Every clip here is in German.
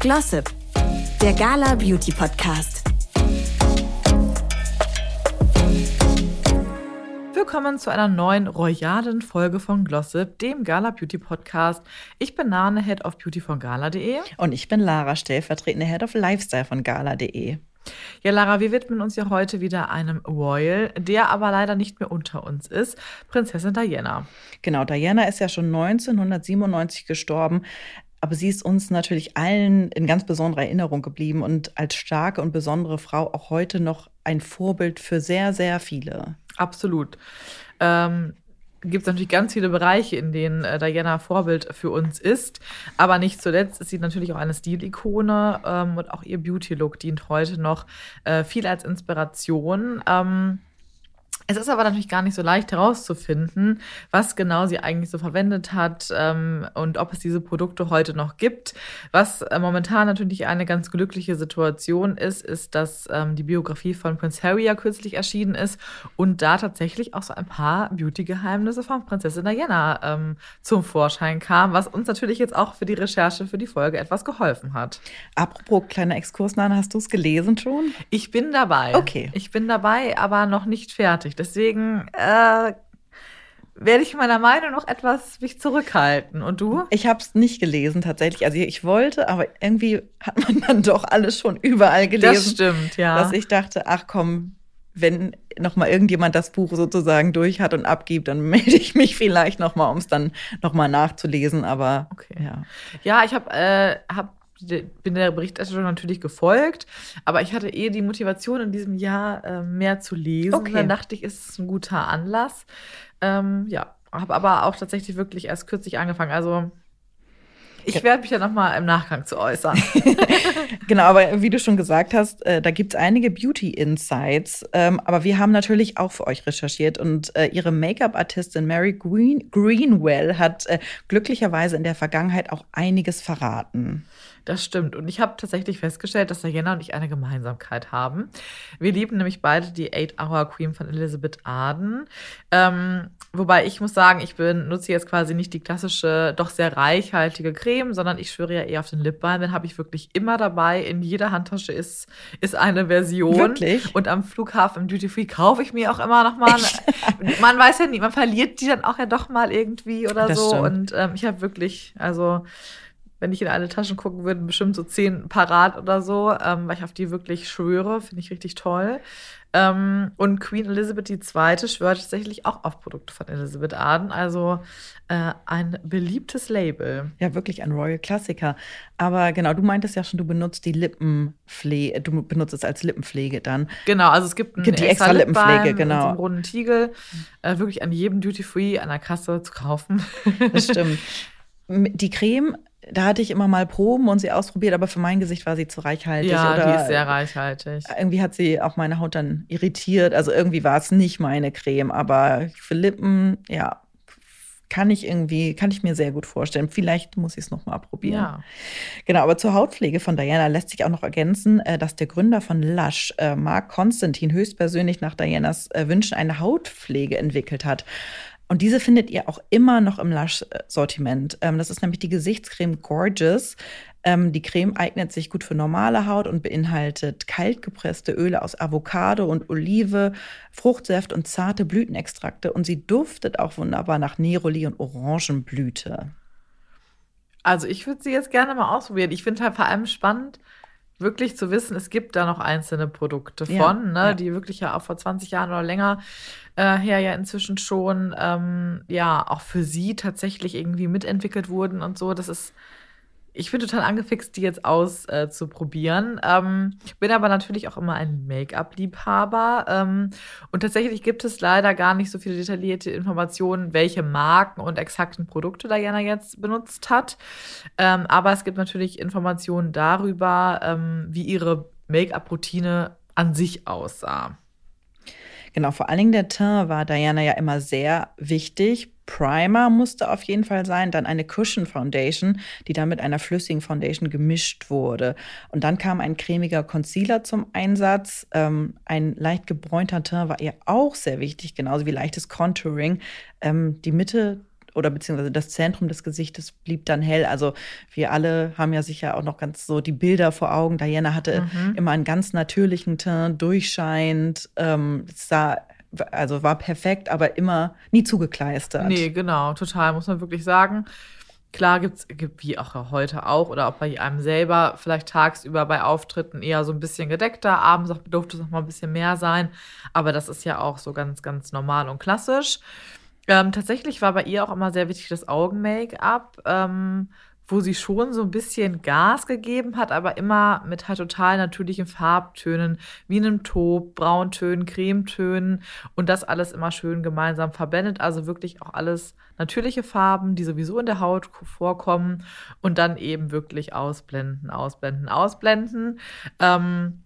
Glossip, der Gala Beauty Podcast. Willkommen zu einer neuen royalen Folge von Glossip, dem Gala Beauty Podcast. Ich bin Nane, Head of Beauty von gala.de. Und ich bin Lara, stellvertretende Head of Lifestyle von gala.de. Ja, Lara, wir widmen uns ja heute wieder einem Royal, der aber leider nicht mehr unter uns ist, Prinzessin Diana. Genau, Diana ist ja schon 1997 gestorben. Aber sie ist uns natürlich allen in ganz besonderer Erinnerung geblieben und als starke und besondere Frau auch heute noch ein Vorbild für sehr, sehr viele. Absolut. Ähm, gibt es natürlich ganz viele Bereiche, in denen äh, Diana Vorbild für uns ist. Aber nicht zuletzt ist sie natürlich auch eine Stilikone ähm, und auch ihr Beauty-Look dient heute noch äh, viel als Inspiration. Ähm, es ist aber natürlich gar nicht so leicht herauszufinden, was genau sie eigentlich so verwendet hat ähm, und ob es diese Produkte heute noch gibt. Was äh, momentan natürlich eine ganz glückliche Situation ist, ist, dass ähm, die Biografie von Prince Harry ja kürzlich erschienen ist und da tatsächlich auch so ein paar Beauty-Geheimnisse von Prinzessin Diana ähm, zum Vorschein kam, was uns natürlich jetzt auch für die Recherche für die Folge etwas geholfen hat. Apropos kleiner Exkurs, Nana, hast du es gelesen schon? Ich bin dabei. Okay. Ich bin dabei, aber noch nicht fertig. Deswegen äh, werde ich meiner Meinung noch etwas mich zurückhalten. Und du? Ich habe es nicht gelesen tatsächlich. Also ich wollte, aber irgendwie hat man dann doch alles schon überall gelesen. Das stimmt, ja. Dass ich dachte, ach komm, wenn noch mal irgendjemand das Buch sozusagen durch hat und abgibt, dann melde ich mich vielleicht noch mal, um es dann noch mal nachzulesen. Aber okay. ja, ja, ich habe äh, hab bin der Berichterstattung natürlich gefolgt, aber ich hatte eh die Motivation in diesem Jahr äh, mehr zu lesen. Okay. dann dachte ich, ist es ein guter Anlass. Ähm, ja, habe aber auch tatsächlich wirklich erst kürzlich angefangen. Also ich werde mich ja noch mal im Nachgang zu äußern. genau, aber wie du schon gesagt hast, äh, da gibt es einige Beauty-Insights. Ähm, aber wir haben natürlich auch für euch recherchiert und äh, ihre Make-up-Artistin Mary Green Greenwell hat äh, glücklicherweise in der Vergangenheit auch einiges verraten. Das stimmt. Und ich habe tatsächlich festgestellt, dass Diana und ich eine Gemeinsamkeit haben. Wir lieben nämlich beide die Eight Hour Cream von Elizabeth Arden. Ähm, wobei ich muss sagen, ich benutze jetzt quasi nicht die klassische, doch sehr reichhaltige Creme, sondern ich schwöre ja eher auf den Lip Balm. Den habe ich wirklich immer dabei. In jeder Handtasche ist, ist eine Version. Wirklich? Und am Flughafen im Duty Free kaufe ich mir auch immer noch mal. man weiß ja nie, man verliert die dann auch ja doch mal irgendwie oder das so. Stimmt. Und ähm, ich habe wirklich, also wenn ich in alle Taschen gucken würde, bestimmt so zehn parat oder so, ähm, weil ich auf die wirklich schwöre. Finde ich richtig toll. Ähm, und Queen Elizabeth II. schwört tatsächlich auch auf Produkte von Elizabeth Arden. Also äh, ein beliebtes Label. Ja, wirklich ein Royal Klassiker. Aber genau, du meintest ja schon, du benutzt die Lippenpflege, du benutzt es als Lippenpflege dann. Genau, also es gibt eine die extra, extra Lippenpflege, genau. So einen runden Tiegel, äh, wirklich an jedem Duty Free an der Kasse zu kaufen. Das stimmt. Die Creme da hatte ich immer mal Proben und sie ausprobiert, aber für mein Gesicht war sie zu reichhaltig. Ja, oder die ist sehr reichhaltig. Irgendwie hat sie auch meine Haut dann irritiert. Also irgendwie war es nicht meine Creme, aber für Lippen, ja, kann ich irgendwie, kann ich mir sehr gut vorstellen. Vielleicht muss ich es noch mal probieren. Ja. Genau, aber zur Hautpflege von Diana lässt sich auch noch ergänzen, äh, dass der Gründer von Lush, äh, Mark Konstantin, höchstpersönlich nach Dianas äh, Wünschen eine Hautpflege entwickelt hat. Und diese findet ihr auch immer noch im Lush-Sortiment. Ähm, das ist nämlich die Gesichtscreme Gorgeous. Ähm, die Creme eignet sich gut für normale Haut und beinhaltet kaltgepresste Öle aus Avocado und Olive, Fruchtsaft und zarte Blütenextrakte. Und sie duftet auch wunderbar nach Neroli und Orangenblüte. Also ich würde sie jetzt gerne mal ausprobieren. Ich finde halt vor allem spannend, wirklich zu wissen, es gibt da noch einzelne Produkte von, ja, ne, ja. die wirklich ja auch vor 20 Jahren oder länger äh, her ja inzwischen schon ähm, ja auch für sie tatsächlich irgendwie mitentwickelt wurden und so. Das ist ich bin total angefixt, die jetzt auszuprobieren. Äh, ähm, bin aber natürlich auch immer ein Make-up-Liebhaber. Ähm, und tatsächlich gibt es leider gar nicht so viele detaillierte Informationen, welche Marken und exakten Produkte Diana jetzt benutzt hat. Ähm, aber es gibt natürlich Informationen darüber, ähm, wie ihre Make-up-Routine an sich aussah. Genau, vor allen Dingen der Teint war Diana ja immer sehr wichtig. Primer musste auf jeden Fall sein, dann eine Cushion Foundation, die dann mit einer flüssigen Foundation gemischt wurde. Und dann kam ein cremiger Concealer zum Einsatz. Ähm, ein leicht gebräunter Teint war ihr auch sehr wichtig, genauso wie leichtes Contouring. Ähm, die Mitte oder beziehungsweise das Zentrum des Gesichtes blieb dann hell. Also wir alle haben ja sicher auch noch ganz so die Bilder vor Augen. Diana hatte mhm. immer einen ganz natürlichen Teint, durchscheinend, ähm, sah also war perfekt, aber immer nie zugekleistert. Nee, genau, total, muss man wirklich sagen. Klar gibt's, gibt wie auch heute auch oder auch bei einem selber vielleicht tagsüber bei Auftritten eher so ein bisschen gedeckter, abends auch durfte es noch mal ein bisschen mehr sein, aber das ist ja auch so ganz, ganz normal und klassisch. Ähm, tatsächlich war bei ihr auch immer sehr wichtig das Augen-Make-up. Ähm, wo sie schon so ein bisschen Gas gegeben hat, aber immer mit halt total natürlichen Farbtönen, wie einem Taub, Brauntönen, Cremetönen und das alles immer schön gemeinsam verblendet. Also wirklich auch alles natürliche Farben, die sowieso in der Haut vorkommen und dann eben wirklich ausblenden, ausblenden, ausblenden. Ähm,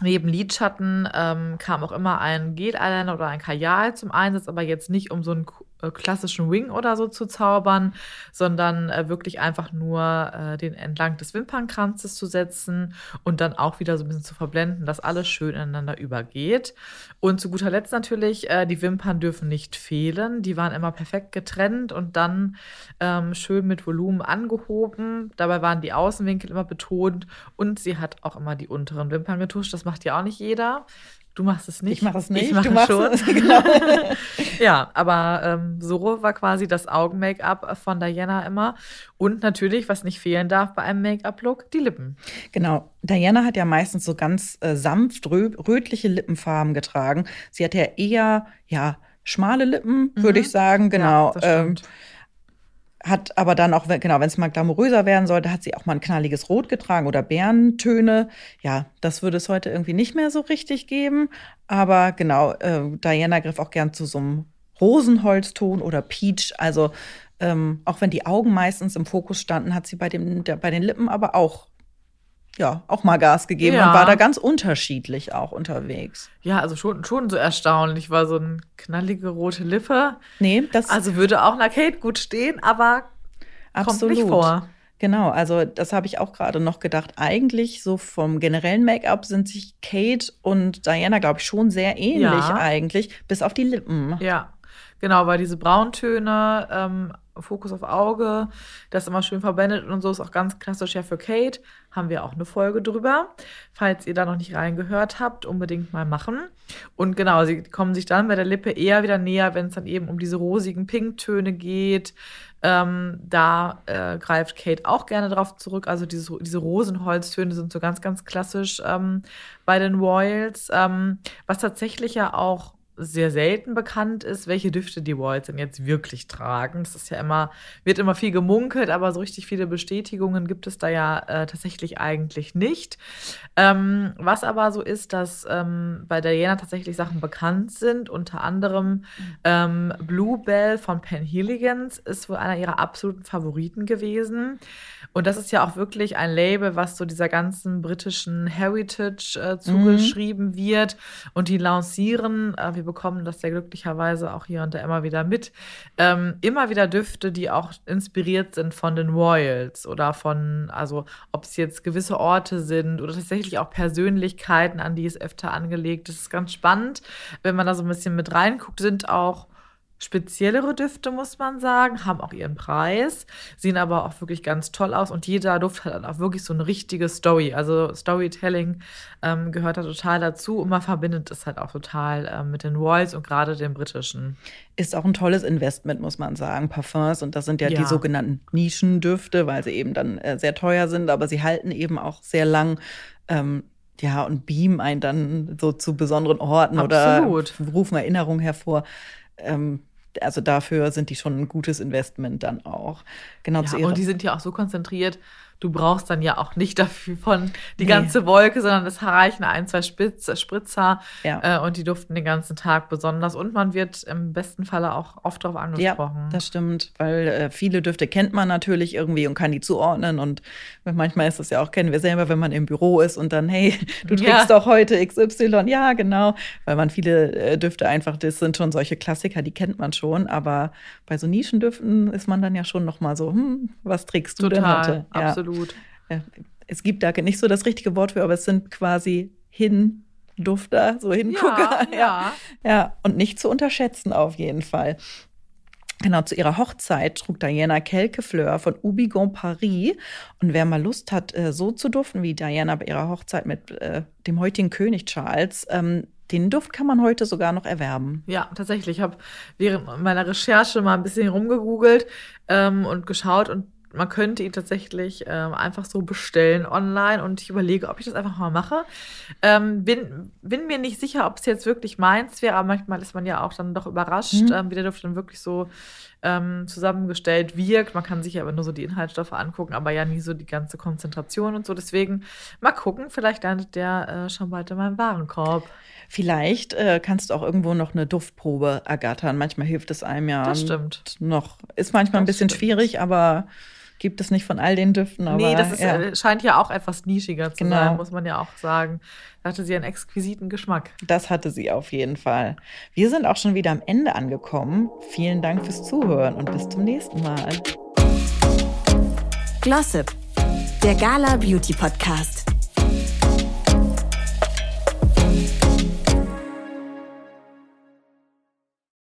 Neben Lidschatten ähm, kam auch immer ein Gel-Eyeliner oder ein Kajal zum Einsatz, aber jetzt nicht um so einen klassischen Wing oder so zu zaubern, sondern äh, wirklich einfach nur äh, den entlang des Wimpernkranzes zu setzen und dann auch wieder so ein bisschen zu verblenden, dass alles schön ineinander übergeht. Und zu guter Letzt natürlich, äh, die Wimpern dürfen nicht fehlen. Die waren immer perfekt getrennt und dann ähm, schön mit Volumen angehoben. Dabei waren die Außenwinkel immer betont und sie hat auch immer die unteren Wimpern getuscht. Das macht ja auch nicht jeder. Du machst es nicht. Ich mache es nicht. Ich mache es schon. Es, genau. ja, aber ähm, so war quasi das Augen-Make-up von Diana immer. Und natürlich, was nicht fehlen darf bei einem Make-up-Look, die Lippen. Genau. Diana hat ja meistens so ganz äh, sanft rö rötliche Lippenfarben getragen. Sie hat ja eher, ja, schmale Lippen, mhm. würde ich sagen. Genau. Ja, hat aber dann auch, genau, wenn es mal glamouröser werden sollte, hat sie auch mal ein knalliges Rot getragen oder Bärentöne. Ja, das würde es heute irgendwie nicht mehr so richtig geben. Aber genau, äh, Diana griff auch gern zu so einem Rosenholzton oder Peach. Also ähm, auch wenn die Augen meistens im Fokus standen, hat sie bei, dem, der, bei den Lippen aber auch ja, auch mal Gas gegeben ja. und war da ganz unterschiedlich auch unterwegs. Ja, also schon, schon so erstaunlich. War so eine knallige rote Lippe. Nee, das. Also würde auch einer Kate gut stehen, aber absolut. kommt nicht vor. Genau, also das habe ich auch gerade noch gedacht. Eigentlich so vom generellen Make-up sind sich Kate und Diana, glaube ich, schon sehr ähnlich ja. eigentlich, bis auf die Lippen. Ja, genau, weil diese Brauntöne ähm, Fokus auf Auge, das immer schön verwendet und so ist auch ganz klassisch ja für Kate. Haben wir auch eine Folge drüber. Falls ihr da noch nicht reingehört habt, unbedingt mal machen. Und genau, sie kommen sich dann bei der Lippe eher wieder näher, wenn es dann eben um diese rosigen Pinktöne geht. Ähm, da äh, greift Kate auch gerne drauf zurück. Also diese, diese Rosenholztöne sind so ganz, ganz klassisch ähm, bei den Royals. Ähm, was tatsächlich ja auch sehr selten bekannt ist, welche Düfte die Walls denn jetzt wirklich tragen. Das ist ja immer, wird immer viel gemunkelt, aber so richtig viele Bestätigungen gibt es da ja äh, tatsächlich eigentlich nicht. Ähm, was aber so ist, dass ähm, bei Diana tatsächlich Sachen bekannt sind, unter anderem ähm, Bluebell von Penhilligans ist wohl einer ihrer absoluten Favoriten gewesen. Und das ist ja auch wirklich ein Label, was so dieser ganzen britischen Heritage äh, zugeschrieben mhm. wird. Und die lancieren, äh, wir bekommen das ja glücklicherweise auch hier und da immer wieder mit, ähm, immer wieder Düfte, die auch inspiriert sind von den Royals oder von, also ob es jetzt gewisse Orte sind oder tatsächlich auch Persönlichkeiten, an die es öfter angelegt ist. Das ist ganz spannend, wenn man da so ein bisschen mit reinguckt, sind auch speziellere Düfte, muss man sagen, haben auch ihren Preis, sehen aber auch wirklich ganz toll aus und jeder Duft hat auch wirklich so eine richtige Story. Also Storytelling ähm, gehört da total dazu und man verbindet es halt auch total ähm, mit den Royals und gerade den britischen. Ist auch ein tolles Investment, muss man sagen, Parfums und das sind ja, ja. die sogenannten Nischendüfte, weil sie eben dann äh, sehr teuer sind, aber sie halten eben auch sehr lang. Ähm, ja, und beamen einen dann so zu besonderen Orten Absolut. oder rufen Erinnerungen hervor. Ähm, also dafür sind die schon ein gutes Investment dann auch. Genau ja, zu ihrer und die sind ja auch so konzentriert du brauchst dann ja auch nicht dafür von die nee. ganze Wolke, sondern es reichen ein, zwei Spitz, Spritzer ja. äh, und die duften den ganzen Tag besonders. Und man wird im besten Falle auch oft darauf angesprochen. Ja, das stimmt, weil äh, viele Düfte kennt man natürlich irgendwie und kann die zuordnen. Und manchmal ist das ja auch, kennen wir selber, wenn man im Büro ist und dann, hey, du trägst ja. doch heute XY. Ja, genau, weil man viele äh, Düfte einfach, das sind schon solche Klassiker, die kennt man schon. Aber bei so Nischendüften ist man dann ja schon noch mal so, hm, was trägst du Total, denn heute? Ja. Absolut absolut. Es gibt da nicht so das richtige Wort für, aber es sind quasi Hindufter, so Hingucker. Ja, ja. ja, und nicht zu unterschätzen auf jeden Fall. Genau, zu ihrer Hochzeit trug Diana Kelkefleur von Ubigon Paris. Und wer mal Lust hat, äh, so zu duften wie Diana bei ihrer Hochzeit mit äh, dem heutigen König Charles, ähm, den Duft kann man heute sogar noch erwerben. Ja, tatsächlich. Ich habe während meiner Recherche mal ein bisschen rumgegoogelt ähm, und geschaut und man könnte ihn tatsächlich ähm, einfach so bestellen online und ich überlege, ob ich das einfach mal mache. Ähm, bin, bin mir nicht sicher, ob es jetzt wirklich meins wäre, aber manchmal ist man ja auch dann doch überrascht, mhm. ähm, wie der Duft dann wirklich so ähm, zusammengestellt wirkt. Man kann sich aber nur so die Inhaltsstoffe angucken, aber ja nie so die ganze Konzentration und so. Deswegen mal gucken, vielleicht landet der äh, schon bald in meinem Warenkorb. Vielleicht äh, kannst du auch irgendwo noch eine Duftprobe ergattern. Manchmal hilft es einem ja. Das stimmt. Noch. Ist manchmal das ein bisschen stimmt. schwierig, aber gibt es nicht von all den Düften. Aber, nee, das ist, ja. Äh, scheint ja auch etwas nischiger zu genau. sein, muss man ja auch sagen. Da hatte sie einen exquisiten Geschmack. Das hatte sie auf jeden Fall. Wir sind auch schon wieder am Ende angekommen. Vielen Dank fürs Zuhören und bis zum nächsten Mal. Glossip, der Gala Beauty Podcast.